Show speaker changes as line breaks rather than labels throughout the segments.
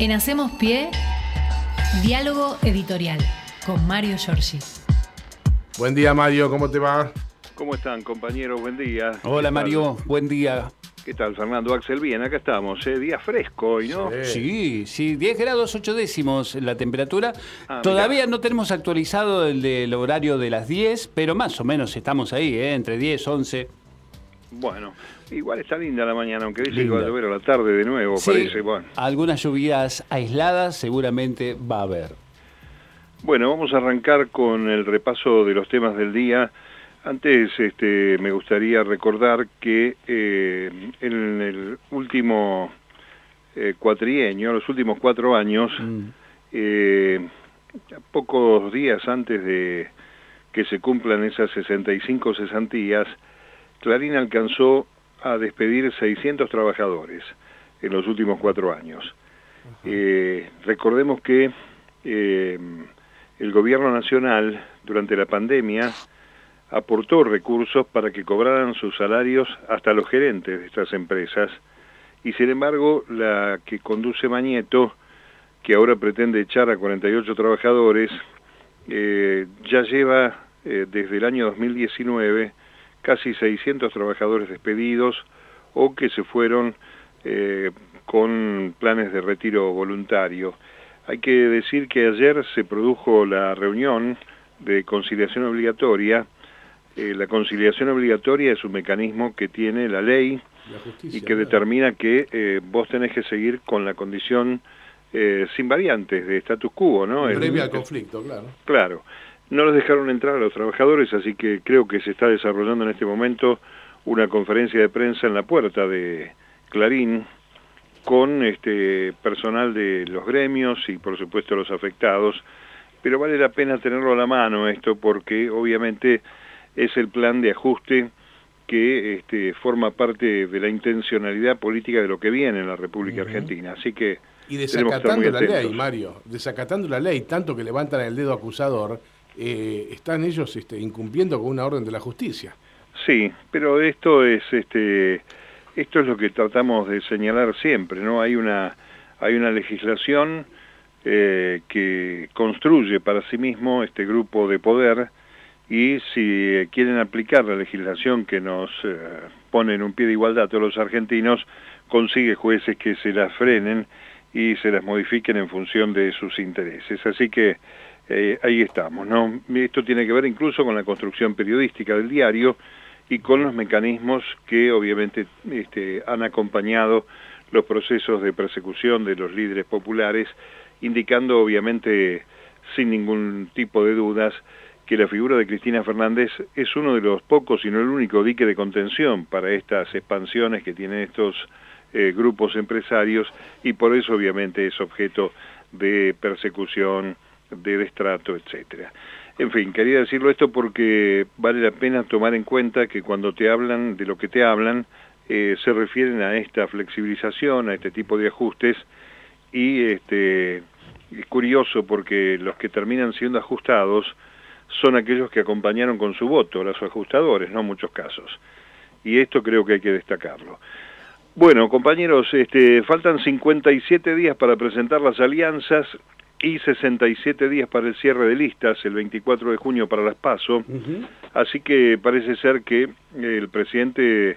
En Hacemos Pie, diálogo editorial con Mario Giorgi.
Buen día Mario, ¿cómo te va?
¿Cómo están compañeros? Buen día.
Hola Mario, buen día.
¿Qué tal Fernando Axel? Bien, acá estamos, ¿eh? día fresco hoy, ¿no?
Sí, sí, 10 grados 8 décimos la temperatura.
Ah,
Todavía
mirá.
no tenemos actualizado el del horario de las 10, pero más o menos estamos ahí, ¿eh? entre 10, 11.
Bueno, igual está linda la mañana, aunque dice que va a llover a la tarde de nuevo,
Sí,
parece. Bueno.
algunas lluvias aisladas seguramente va a haber.
bueno, vamos a arrancar con el repaso de los temas del día. Antes este, me gustaría recordar que eh, en el último eh, cuatrienio, los últimos cuatro años,
Mm.
eh, pocos días antes de que se cumplan esas 65 cesantías, Clarín alcanzó a despedir 600 trabajadores en los últimos cuatro años. Eh, recordemos que eh, el gobierno nacional durante la pandemia aportó recursos para que cobraran sus salarios hasta los gerentes de estas empresas y sin embargo la que conduce Mañeto, que ahora pretende echar a 48 trabajadores, eh, ya lleva desde el año 2019 casi 600 trabajadores despedidos o que se fueron eh, con planes de retiro voluntario. Hay que decir que ayer se produjo la reunión de conciliación obligatoria. Eh, la conciliación obligatoria es un mecanismo que tiene la ley
La
y que
claro.
determina que eh, vos tenés que seguir con la condición sin variantes de status quo, ¿no?
Previa al conflicto, claro.
Claro. No los dejaron entrar a los trabajadores, así que creo que se está desarrollando en este momento una conferencia de prensa en la puerta de Clarín con este personal de los gremios y por supuesto los afectados, pero vale la pena tenerlo a la mano esto porque obviamente es el plan de ajuste que este, forma parte de la intencionalidad política de lo que viene en la República. Argentina. Así que
Y desacatando la ley. Mario, desacatando la ley, tanto que levantan el dedo acusador, eh, están ellos este, incumpliendo con una orden de la justicia.
Sí, pero esto es este esto es lo que tratamos de señalar siempre, ¿no? Hay una hay una legislación eh, que construye para sí mismo este grupo de poder y si quieren aplicar la legislación que nos eh, pone en un pie de igualdad a todos los argentinos, consigue jueces que se las frenen y se las modifiquen en función de sus intereses. Así que eh, ahí estamos, ¿no? Esto tiene que ver incluso con la construcción periodística del diario y con los mecanismos que obviamente este, han acompañado los procesos de persecución de los líderes populares, indicando obviamente sin ningún tipo de dudas que la figura de Cristina Fernández es uno de los pocos, y no el único dique de contención para estas expansiones que tienen estos eh, grupos empresarios y por eso obviamente es objeto de persecución, de destrato, etcétera. En fin, quería decirlo esto porque vale la pena tomar en cuenta que cuando te hablan de lo que te hablan, eh, se refieren a esta flexibilización, a este tipo de ajustes, y este, es curioso porque los que terminan siendo ajustados son aquellos que acompañaron con su voto, los ajustadores, no muchos casos. Y esto creo que hay que destacarlo. Bueno, compañeros, este, faltan 57 días para presentar las alianzas y 67 días para el cierre de listas, el 24 de junio para las PASO. Así que parece ser que el presidente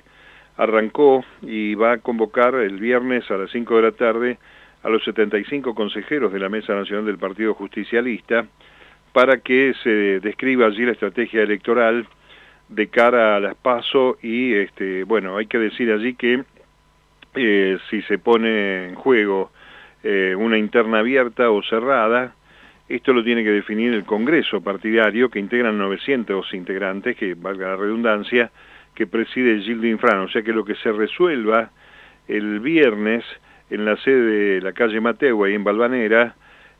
arrancó y va a convocar el viernes a las 5 de la tarde a los 75 consejeros de la Mesa Nacional del Partido Justicialista para que se describa allí la estrategia electoral de cara a las PASO y este bueno, hay que decir allí que eh, si se pone en juego eh, una interna abierta o cerrada, esto lo tiene que definir el Congreso partidario, que integran 900 integrantes, que valga la redundancia, que preside Gildo Infrano. O sea que lo que se resuelva el viernes en la sede de la calle Mateo, ahí en Balvanera,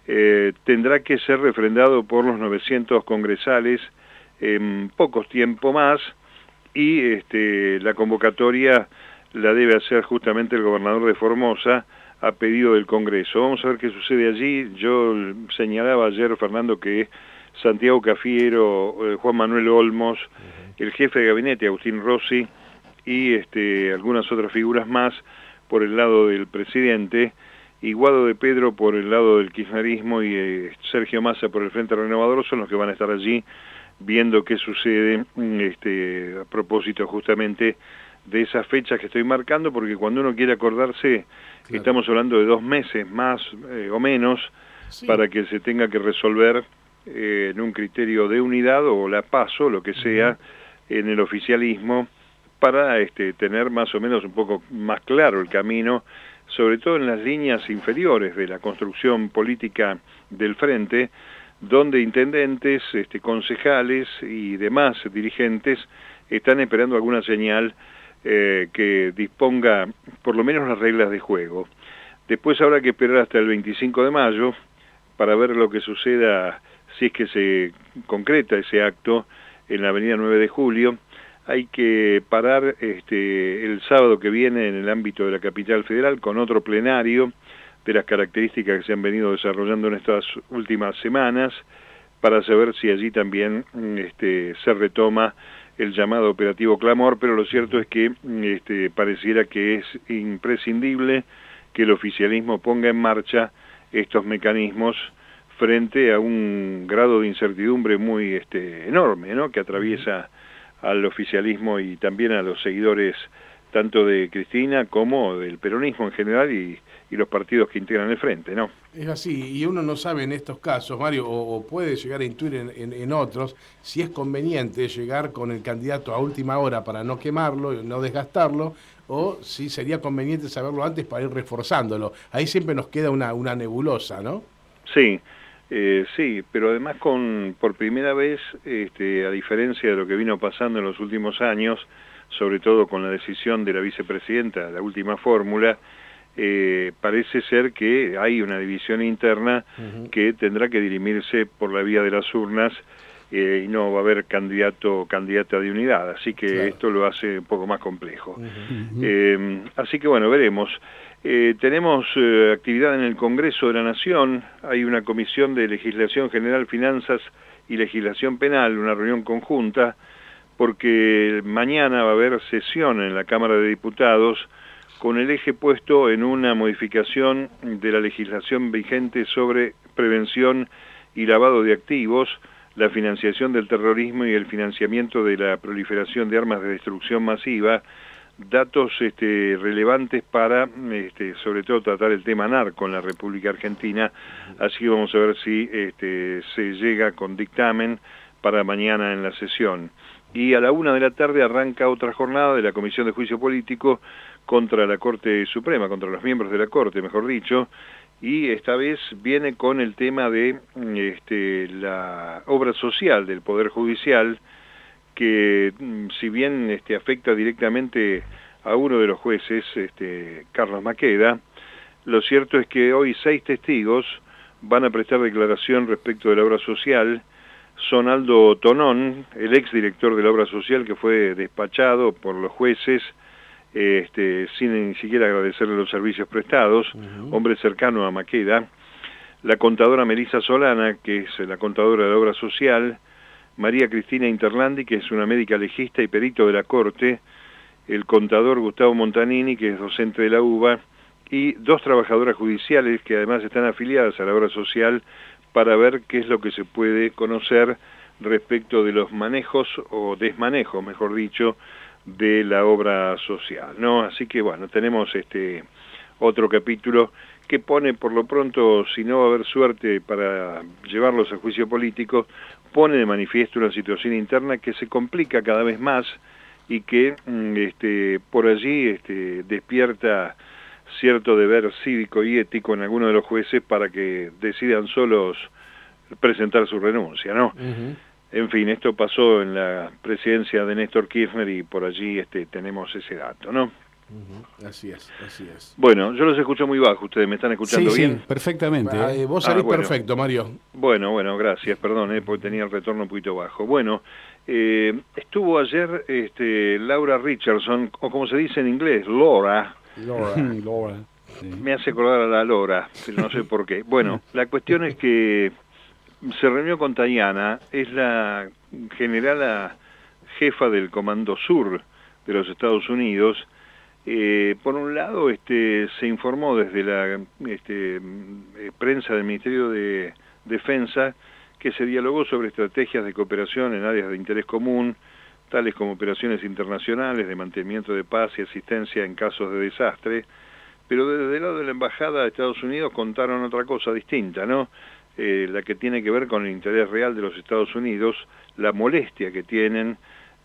eh, tendrá que ser refrendado por los 900 congresales en pocos tiempo más y este, la convocatoria la debe hacer justamente el gobernador de Formosa a pedido del Congreso. Vamos a ver qué sucede allí. Yo señalaba ayer, Fernando, que Santiago Cafiero, eh, Juan Manuel Olmos, el jefe de gabinete, Agustín Rossi, y este, algunas otras figuras más por el lado del presidente, y Guado de Pedro por el lado del kirchnerismo y eh, Sergio Massa por el Frente Renovador son los que van a estar allí viendo qué sucede mm, este, a propósito justamente de esas fechas que estoy marcando, porque cuando uno quiere acordarse, estamos hablando de dos meses más eh, o menos para que se tenga que resolver eh, en un criterio de unidad o la paso, lo que sea, en el oficialismo, para este, tener más o menos un poco más claro el camino, sobre todo en las líneas inferiores de la construcción política del frente, donde intendentes, este, concejales y demás dirigentes están esperando alguna señal eh, que disponga por lo menos las reglas de juego. Después habrá que esperar hasta el 25 de mayo para ver lo que suceda si es que se concreta ese acto en la avenida 9 de julio. Hay que parar este, el sábado que viene en el ámbito de la capital federal con otro plenario de las características que se han venido desarrollando en estas últimas semanas para saber si allí también este, se retoma el llamado operativo clamor, pero lo cierto es que este, pareciera que es imprescindible que el oficialismo ponga en marcha estos mecanismos frente a un grado de incertidumbre muy este, enorme, ¿no? que atraviesa al oficialismo y también a los seguidores tanto de Cristina como del peronismo en general y, los partidos que integran el frente, ¿no?
Es así, y uno no sabe en estos casos, Mario, o, puede llegar a intuir en, otros, si es conveniente llegar con el candidato a última hora para no quemarlo, y no desgastarlo, o si sería conveniente saberlo antes para ir reforzándolo. Ahí siempre nos queda una, una nebulosa, ¿no?
Sí, eh, sí, pero además con por primera vez, este, a diferencia de lo que vino pasando en los últimos años, sobre todo con la decisión de la vicepresidenta, la última fórmula, eh, parece ser que hay una división interna que tendrá que dirimirse por la vía de las urnas eh, y no va a haber candidato o candidata de unidad, así que esto lo hace un poco más complejo. Eh, así que bueno, veremos. tenemos actividad en el Congreso de la Nación, hay una comisión de legislación general, finanzas y legislación penal, una reunión conjunta, porque mañana va a haber sesión en la Cámara de Diputados con el eje puesto en una modificación de la legislación vigente sobre prevención y lavado de activos, la financiación del terrorismo y el financiamiento de la proliferación de armas de destrucción masiva, datos este, relevantes para, este, sobre todo, tratar el tema narco en la República Argentina. Así vamos a ver si este, se llega con dictamen para mañana en la sesión y a la una de la tarde arranca otra jornada de la Comisión de Juicio Político contra la Corte Suprema, contra los miembros de la Corte, mejor dicho, y esta vez viene con el tema de este, la obra social del Poder Judicial, que mm, si bien este, afecta directamente a uno de los jueces, este, Carlos Maqueda, lo cierto es que hoy seis testigos van a prestar declaración respecto de la obra social, son Aldo Tonón, el ex director de la obra social que fue despachado por los jueces este, sin ni siquiera agradecerle los servicios prestados, hombre cercano a Maqueda, la contadora Melissa Solana, que es la contadora de la obra social, María Cristina Interlandi, que es una médica legista y perito de la Corte, el contador Gustavo Montanini, que es docente de la UBA, y dos trabajadoras judiciales que además están afiliadas a la obra social para ver qué es lo que se puede conocer respecto de los manejos o desmanejos, mejor dicho, de la obra social, ¿no? Así que bueno, tenemos este otro capítulo que pone por lo pronto, si no va a haber suerte para llevarlos a juicio político, pone de manifiesto una situación interna que se complica cada vez más y que mm, este, por allí este, despierta cierto deber cívico y ético en algunos de los jueces para que decidan solos presentar su renuncia, ¿no? En fin, esto pasó en la presidencia de Néstor Kirchner y por allí este, tenemos ese dato, ¿no?
Así es, así es.
Bueno, yo los escucho muy bajo, ustedes me están escuchando bien.
Sí, perfectamente.
¿eh? vos salís ah, perfecto, Mario.
Bueno, bueno, gracias, perdón, ¿eh? porque tenía el retorno un poquito bajo. Bueno, eh, estuvo ayer este, Laura Richardson, o como se dice en inglés, Laura,
Laura.
Me hace acordar a la Lora, pero no sé por qué. Bueno, la cuestión es que se reunió con Tayana, es la generala jefa del Comando Sur de los Estados Unidos, Eh, por un lado, este, se informó desde la este, eh, prensa del Ministerio de Defensa que se dialogó sobre estrategias de cooperación en áreas de interés común, tales como operaciones internacionales de mantenimiento de paz y asistencia en casos de desastre, pero desde el lado de la Embajada de Estados Unidos contaron otra cosa distinta, ¿no? Eh, la que tiene que ver con el interés real de los Estados Unidos, la molestia que tienen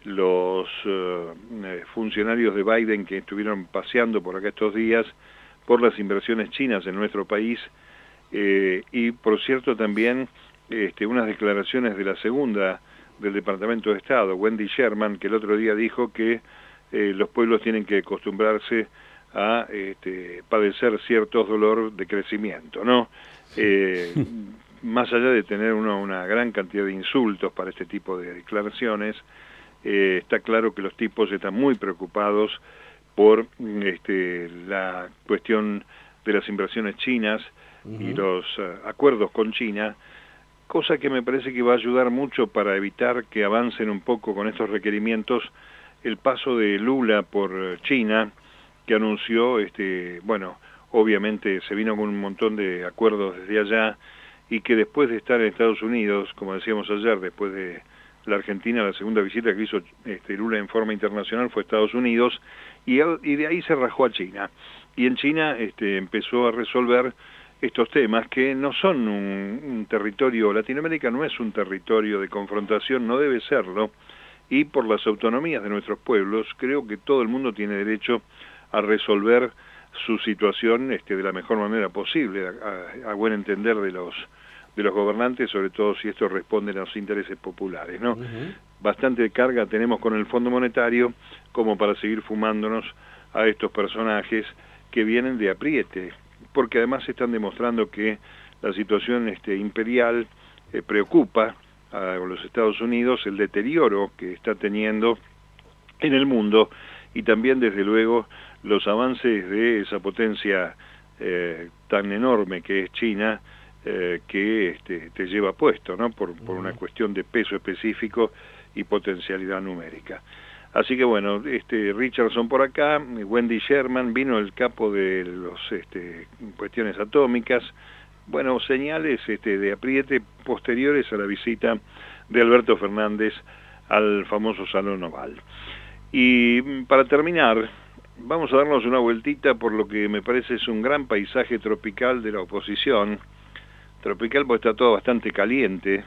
los eh, eh, funcionarios de Biden que estuvieron paseando por acá estos días por las inversiones chinas en nuestro país y por cierto también este, unas declaraciones de la segunda del Departamento de Estado, Wendy Sherman, que el otro día dijo que los pueblos tienen que acostumbrarse a este, padecer ciertos dolores de crecimiento, ¿no? Eh, más allá de tener una gran cantidad de insultos para este tipo de declaraciones, eh, está claro que los tipos están muy preocupados por este, la cuestión de las inversiones chinas y los eh, acuerdos con China, cosa que me parece que va a ayudar mucho para evitar que avancen un poco con estos requerimientos el paso de Lula por China, que anunció, este, bueno, obviamente se vino con un montón de acuerdos desde allá y que después de estar en Estados Unidos, como decíamos ayer, después de la Argentina, la segunda visita que hizo este, Lula en forma internacional fue Estados Unidos y, de ahí se rajó a China. Y en China este, empezó a resolver estos temas que no son un, un, territorio, Latinoamérica no es un territorio de confrontación, no debe serlo, y por las autonomías de nuestros pueblos, creo que todo el mundo tiene derecho a resolver su situación este, de la mejor manera posible, a, buen entender de los de los gobernantes, sobre todo si esto responde a los intereses populares, ¿no? Bastante carga tenemos con el Fondo Monetario como para seguir fumándonos a estos personajes que vienen de apriete, porque además están demostrando que la situación este, imperial eh, preocupa a los Estados Unidos, el deterioro que está teniendo en el mundo y también desde luego los avances de esa potencia eh, tan enorme que es China, eh, que este, te lleva puesto, ¿no? Por, por una cuestión de peso específico y potencialidad numérica. Así que bueno, este Richardson por acá, Wendy Sherman, vino el capo de los este, cuestiones atómicas, bueno, señales este, de apriete posteriores a la visita de Alberto Fernández al famoso Salón Oval. Y para terminar, vamos a darnos una vueltita por lo que me parece es un gran paisaje tropical de la oposición. Tropical porque está todo bastante caliente.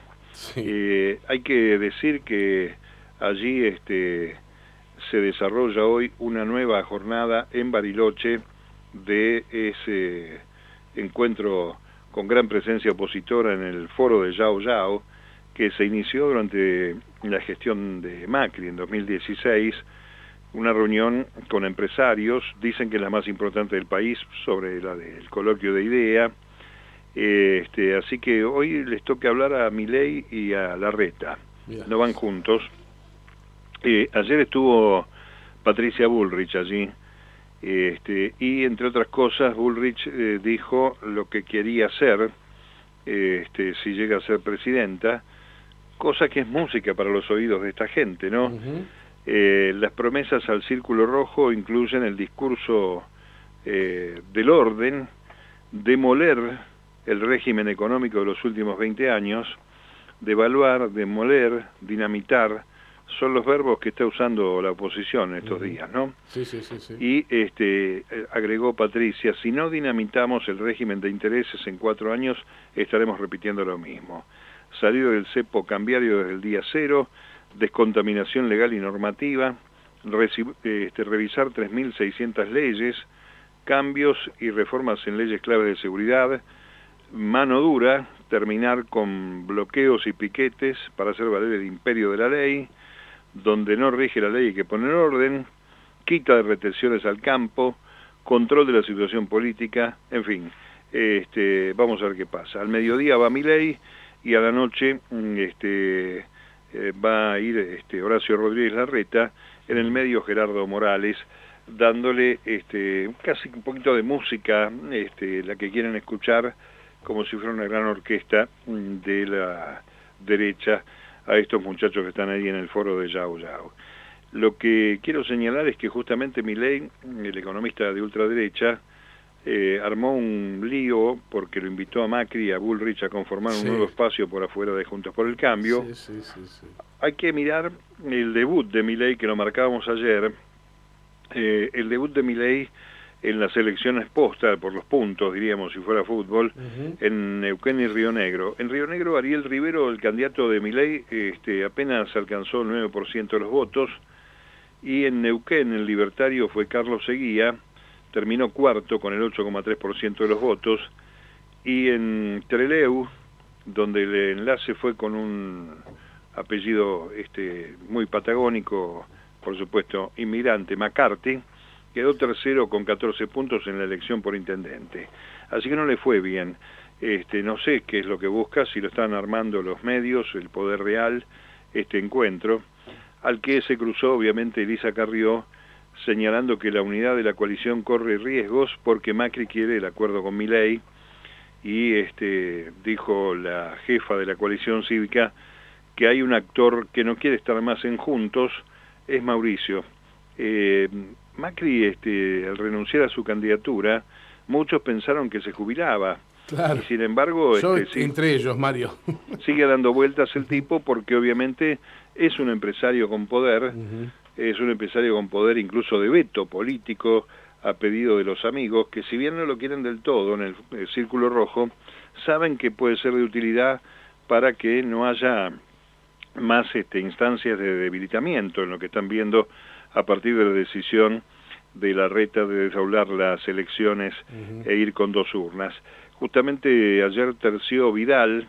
Eh, hay que decir que allí este, se desarrolla hoy una nueva jornada en Bariloche de ese encuentro con gran presencia opositora en el foro de Yao Yao, que se inició durante la gestión de Macri en 2016 una reunión con empresarios, dicen que es la más importante del país, sobre la del coloquio de idea. Este, así que hoy les toca hablar a Milei y a Larreta, no van juntos. Eh, ayer estuvo Patricia Bullrich allí, este, y entre otras cosas Bullrich eh, dijo lo que quería hacer este, si llega a ser presidenta, cosa que es música para los oídos de esta gente, ¿no? Eh, las promesas al Círculo Rojo incluyen el discurso eh, del orden, demoler el régimen económico de los últimos 20 años, devaluar, demoler, dinamitar, son los verbos que está usando la oposición estos días, ¿no?
Sí, sí, sí, sí.
Y este, agregó Patricia, si no dinamitamos el régimen de intereses en cuatro años, estaremos repitiendo lo mismo. Salido del cepo cambiario desde el día cero, descontaminación legal y normativa, este, revisar 3.600 leyes, cambios y reformas en leyes claves de seguridad, mano dura, terminar con bloqueos y piquetes para hacer valer el imperio de la ley, donde no rige la ley hay que poner orden, quita de retenciones al campo, control de la situación política, en fin, este, vamos a ver qué pasa. Al mediodía va mi ley y a la noche mm, este, eh, va a ir este, Horacio Rodríguez Larreta, en el medio Gerardo Morales, dándole este, casi un poquito de música, este, la que quieren escuchar, como si fuera una gran orquesta de la derecha a estos muchachos que están ahí en el foro de Yao Yao. Lo que quiero señalar es que justamente Milei, el economista de ultraderecha, eh, armó un lío porque lo invitó a Macri y a Bullrich a conformar un nuevo espacio por afuera de Juntos por el Cambio. Hay que mirar el debut de Milei que lo marcábamos ayer. Eh, el debut de Milei en las elecciones posta, por los puntos, diríamos, si fuera fútbol, en Neuquén y Río Negro. En Río Negro, Ariel Rivero, el candidato de Milei, este, apenas alcanzó el 9% de los votos, y en Neuquén, el libertario, fue Carlos Seguía, terminó cuarto con el 8,3% de los votos, y en Treleu, donde el enlace fue con un apellido este, muy patagónico, por supuesto, inmigrante, McCarthy, quedó tercero con 14 puntos en la elección por intendente. Así que no le fue bien. Este, no sé qué es lo que busca, si lo están armando los medios, el poder real, este encuentro, al que se cruzó obviamente Elisa Carrió, señalando que la unidad de la coalición corre riesgos porque Macri quiere el acuerdo con Milei y este, dijo la jefa de la coalición cívica que hay un actor que no quiere estar más en juntos, es Mauricio. Eh, Macri, este, al renunciar a su candidatura, muchos pensaron que se jubilaba.
Claro.
Y sin embargo,
este, entre ellos, Mario.
sigue dando vueltas el tipo porque obviamente es un empresario con poder, es un empresario con poder incluso de veto político a pedido de los amigos, que si bien no lo quieren del todo en el, el círculo rojo, saben que puede ser de utilidad para que no haya más este, instancias de debilitamiento en lo que están viendo a partir de la decisión de la reta de desdoblar las elecciones e ir con dos urnas. Justamente ayer terció Vidal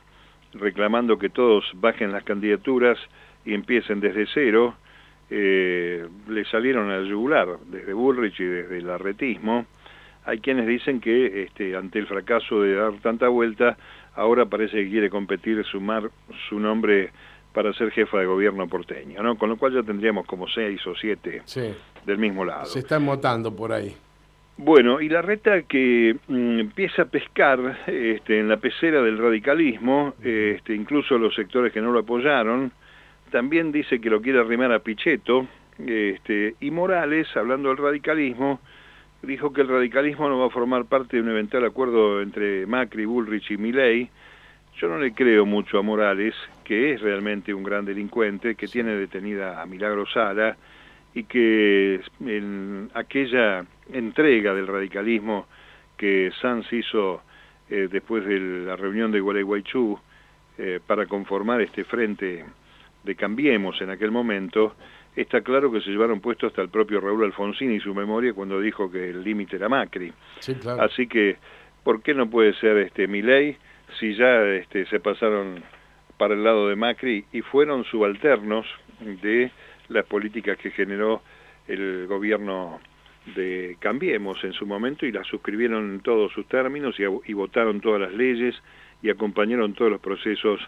reclamando que todos bajen las candidaturas y empiecen desde cero, eh, le salieron al yugular desde Bullrich y desde el arretismo. Hay quienes dicen que este, ante el fracaso de dar tanta vuelta, ahora parece que quiere competir, sumar su nombre para ser jefa de gobierno porteño, ¿no? Con lo cual ya tendríamos como seis o siete del mismo lado.
Se están votando por ahí.
Bueno, y la reta que mm, empieza a pescar este, en la pecera del radicalismo, este, incluso los sectores que no lo apoyaron, también dice que lo quiere arrimar a Pichetto, este, y Morales, hablando del radicalismo, dijo que el radicalismo no va a formar parte de un eventual acuerdo entre Macri, Bullrich y Milei, yo no le creo mucho a Morales, que es realmente un gran delincuente, que tiene detenida a Milagro Sala y que en aquella entrega del radicalismo que Sanz hizo eh, después de la reunión de Gualeguaychú eh, para conformar este frente de Cambiemos en aquel momento, está claro que se llevaron puesto hasta el propio Raúl Alfonsín y su memoria cuando dijo que el límite era Macri. Así que, ¿por qué no puede ser este ley si ya este, se pasaron para el lado de Macri y fueron subalternos de las políticas que generó el gobierno de Cambiemos en su momento y las suscribieron en todos sus términos y, votaron todas las leyes y acompañaron todos los procesos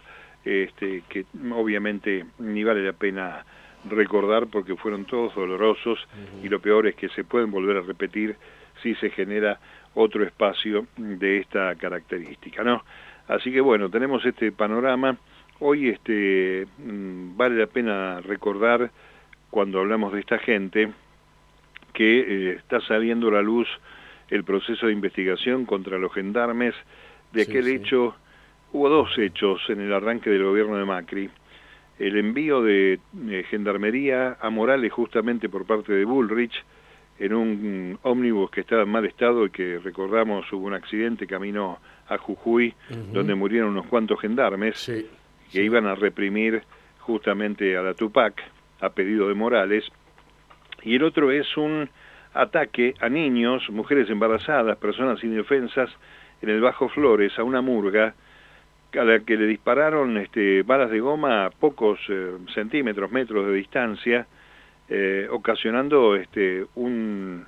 este, que obviamente ni vale la pena recordar porque fueron todos dolorosos y lo peor es que se pueden volver a repetir si se genera otro espacio de esta característica, ¿no? Así que bueno, tenemos este panorama. Hoy este, mm, vale la pena recordar, cuando hablamos de esta gente, que eh, está saliendo a la luz el proceso de investigación contra los gendarmes de aquel hecho, hubo dos hechos en el arranque del gobierno de Macri. El envío de gendarmería a Morales justamente por parte de Bullrich en un ómnibus que estaba en mal estado y que recordamos hubo un accidente camino a Jujuy, donde murieron unos cuantos gendarmes que iban a reprimir justamente a la Tupac a pedido de Morales. Y el otro es un ataque a niños, mujeres embarazadas, personas indefensas en el Bajo Flores, a una murga, a la que le dispararon este, balas de goma a pocos eh, centímetros, metros de distancia, eh, ocasionando este, un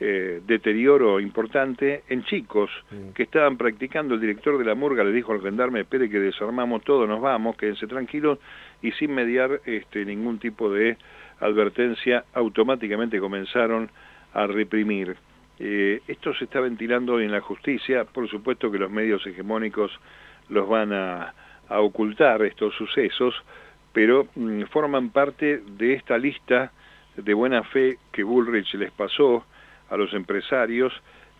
eh, deterioro importante en chicos que estaban practicando. El director de la murga le dijo al gendarme, espere que desarmamos todo, nos vamos, quédense tranquilos, y sin mediar este, ningún tipo de advertencia, automáticamente comenzaron a reprimir. Eh, esto se está ventilando en la justicia, por supuesto que los medios hegemónicos los van a, ocultar estos sucesos, pero mm, forman parte de esta lista de buena fe que Bullrich les pasó a los empresarios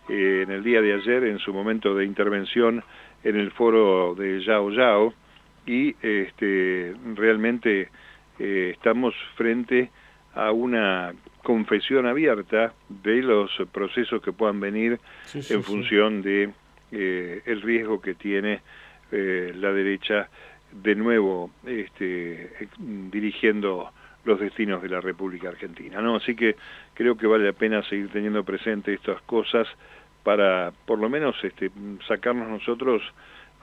eh, en el día de ayer en su momento de intervención en el foro de Yao Yao y este, realmente eh, estamos frente a una confesión abierta de los procesos que puedan venir en función de eh, el riesgo que tiene la derecha de nuevo este, dirigiendo los destinos de la República Argentina. ¿no? Así que creo que vale la pena seguir teniendo presente estas cosas para por lo menos este, sacarnos nosotros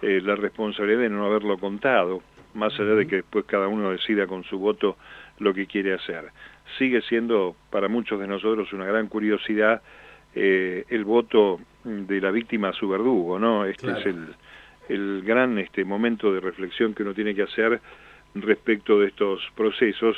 eh, la responsabilidad de no haberlo contado, más allá de que después cada uno decida con su voto lo que quiere hacer. Sigue siendo para muchos de nosotros una gran curiosidad eh, el voto de la víctima a su verdugo, ¿no? Este es el, el gran este, momento de reflexión que uno tiene que hacer respecto de estos procesos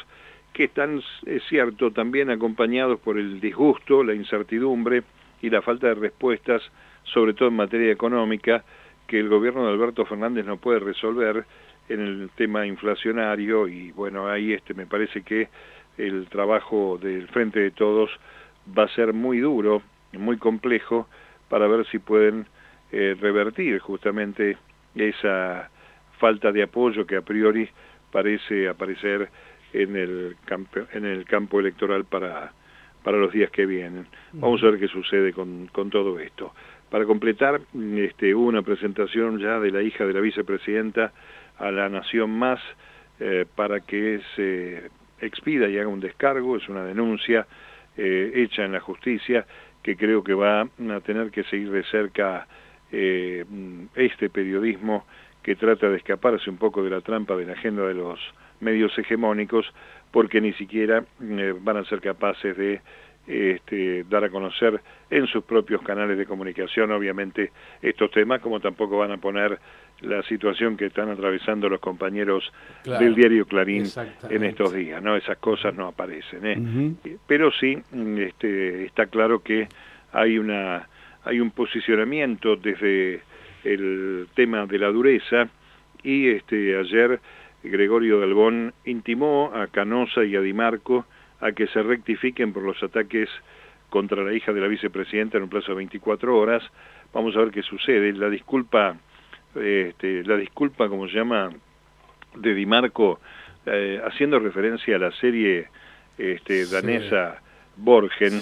que están, es cierto, también acompañados por el disgusto, la incertidumbre y la falta de respuestas, sobre todo en materia económica, que el gobierno de Alberto Fernández no puede resolver en el tema inflacionario. Y bueno, ahí este me parece que el trabajo del Frente de Todos va a ser muy duro, muy complejo, para ver si pueden eh, revertir justamente esa falta de apoyo que a priori parece aparecer en el campo, en el campo electoral para, para los días que vienen. Vamos a ver qué sucede con, con todo esto. Para completar, este, hubo una presentación ya de la hija de la vicepresidenta a la Nación Más eh, para que se expida y haga un descargo, es una denuncia eh, hecha en la justicia que creo que va a tener que seguir de cerca eh, este periodismo que trata de escaparse un poco de la trampa de la agenda de los medios hegemónicos porque ni siquiera eh, van a ser capaces de este, dar a conocer en sus propios canales de comunicación, obviamente, estos temas, como tampoco van a poner la situación que están atravesando los compañeros del diario Clarín en estos días, ¿no? Esas cosas no aparecen, ¿eh? Pero sí, este, está claro que hay una hay un posicionamiento desde el tema de la dureza y este ayer Gregorio Dalbón intimó a Canosa y a Di Marco a que se rectifiquen por los ataques contra la hija de la vicepresidenta en un plazo de 24 horas. Vamos a ver qué sucede. La disculpa, este, la disculpa, como se llama, de Di Marco, eh, haciendo referencia a la serie este, danesa Borgen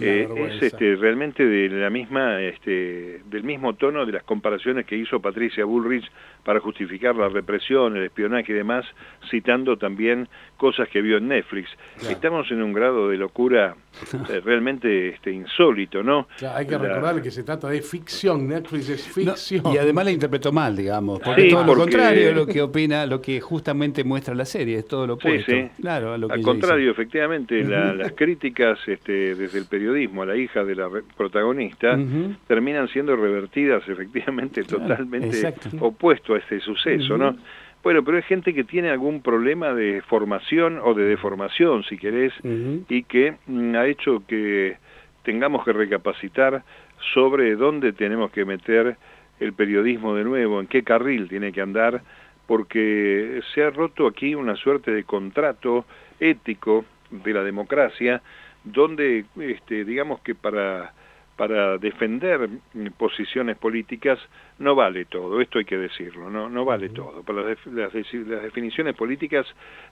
eh, es este, realmente de la misma, este, del mismo tono de las comparaciones que hizo Patricia Bullrich para justificar la represión, el espionaje y demás, citando también cosas que vio en Netflix. Estamos en un grado de locura eh, realmente este, insólito, ¿no?
hay que recordar que se trata de ficción, Netflix es ficción.
y además la interpretó mal, digamos, porque todo lo contrario lo que opina, lo que justamente muestra la serie, es todo lo opuesto.
Claro, a lo que Al contrario, efectivamente, las críticas este, desde el periodismo a la hija de la protagonista terminan siendo revertidas efectivamente totalmente opuesto a este suceso, ¿no? Bueno, pero hay gente que tiene algún problema de formación o de deformación, si querés, y que mm, ha hecho que tengamos que recapacitar sobre dónde tenemos que meter el periodismo de nuevo, en qué carril tiene que andar, porque se ha roto aquí una suerte de contrato ético de la democracia, donde, este, digamos que para para defender posiciones políticas no vale todo, esto hay que decirlo, no, no vale todo. Para las, las, definiciones políticas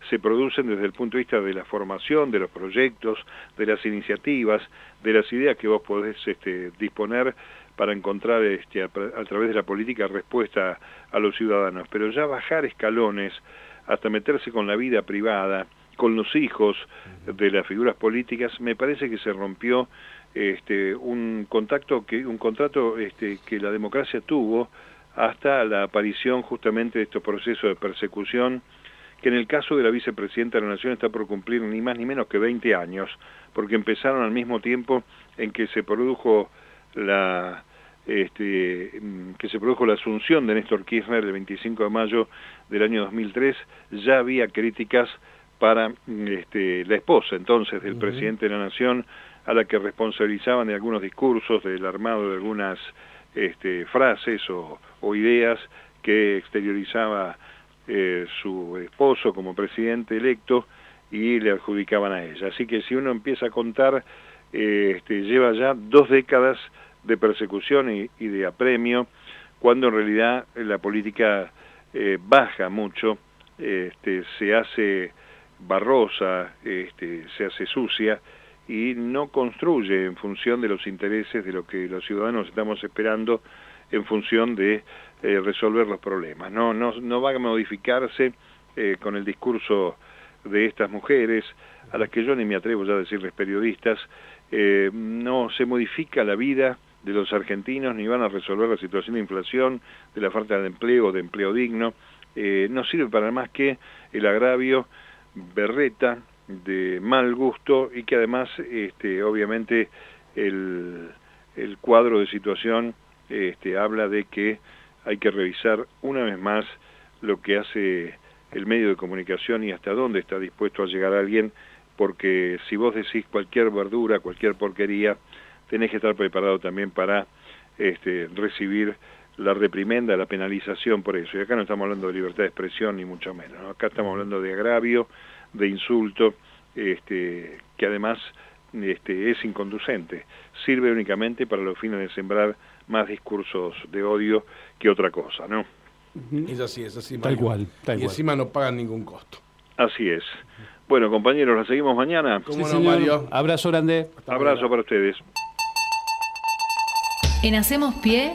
se producen desde el punto de vista de la formación, de los proyectos, de las iniciativas, de las ideas que vos podés este, disponer para encontrar este, a, a través de la política respuesta a los ciudadanos. Pero ya bajar escalones hasta meterse con la vida privada, con los hijos de las figuras políticas, me parece que se rompió este, un contacto que un contrato este, que la democracia tuvo hasta la aparición justamente de estos procesos de persecución que en el caso de la vicepresidenta de la Nación está por cumplir ni más ni menos que 20 años, porque empezaron al mismo tiempo en que se produjo la este, que se produjo la asunción de Néstor Kirchner el 25 de mayo del año 2003, ya había críticas para este, la esposa entonces del presidente de la Nación, a la que responsabilizaban de algunos discursos, del armado de algunas este, frases o, ideas que exteriorizaba eh, su esposo como presidente electo y le adjudicaban a ella. Así que si uno empieza a contar, eh, este, lleva ya dos décadas de persecución y, y, de apremio, cuando en realidad la política eh, baja mucho, este, se hace barrosa, este, se hace sucia y no construye en función de los intereses de lo que los ciudadanos estamos esperando en función de eh, resolver los problemas. No, no, no va a modificarse eh, con el discurso de estas mujeres, a las que yo ni me atrevo ya a decirles periodistas, eh, no se modifica la vida de los argentinos ni van a resolver la situación de inflación, de la falta de empleo, de empleo digno, no sirve para más que el agravio berreta de mal gusto y que además este, obviamente el, el cuadro de situación este, habla de que hay que revisar una vez más lo que hace el medio de comunicación y hasta dónde está dispuesto a llegar alguien, porque si vos decís cualquier verdura, cualquier porquería, tenés que estar preparado también para este, recibir la reprimenda, la penalización por eso. Y acá no estamos hablando de libertad de expresión ni mucho menos, acá estamos hablando de agravio, de insulto, este, que además este, es inconducente, sirve únicamente para los fines de sembrar más discursos de odio que otra cosa, ¿no?
Es así, es así.
Tal cual, tal
y encima no pagan ningún costo.
Así es. Bueno, compañeros, ¿la seguimos mañana?
¿Cómo no, Mario?
Abrazo grande.
Abrazo para ustedes.
En Hacemos Pie,